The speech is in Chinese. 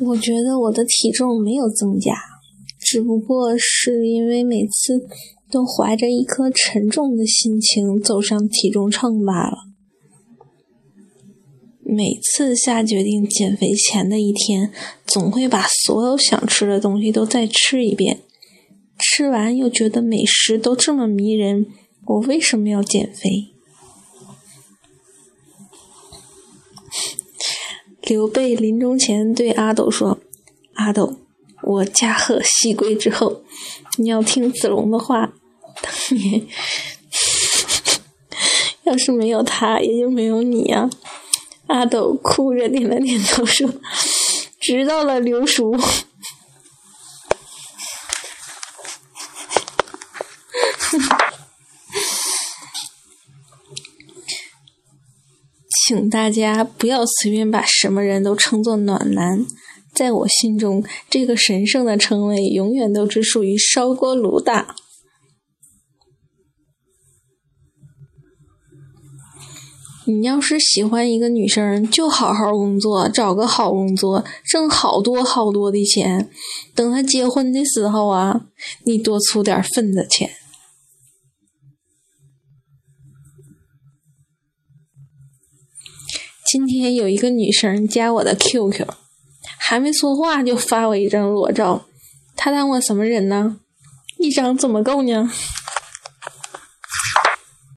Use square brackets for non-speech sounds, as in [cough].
我觉得我的体重没有增加，只不过是因为每次都怀着一颗沉重的心情走上体重秤罢了。每次下决定减肥前的一天，总会把所有想吃的东西都再吃一遍，吃完又觉得美食都这么迷人，我为什么要减肥？刘备临终前对阿斗说：“阿斗，我驾鹤西归之后，你要听子龙的话。当年 [laughs] 要是没有他，也就没有你呀。”阿斗哭着点了点头，说：“知道了，刘叔。”请大家不要随便把什么人都称作暖男，在我心中，这个神圣的称谓永远都只属于烧锅炉的。你要是喜欢一个女生，就好好工作，找个好工作，挣好多好多的钱。等她结婚的时候啊，你多出点份子钱。今天有一个女生加我的 QQ，还没说话就发我一张裸照，她当我什么人呢？一张怎么够呢？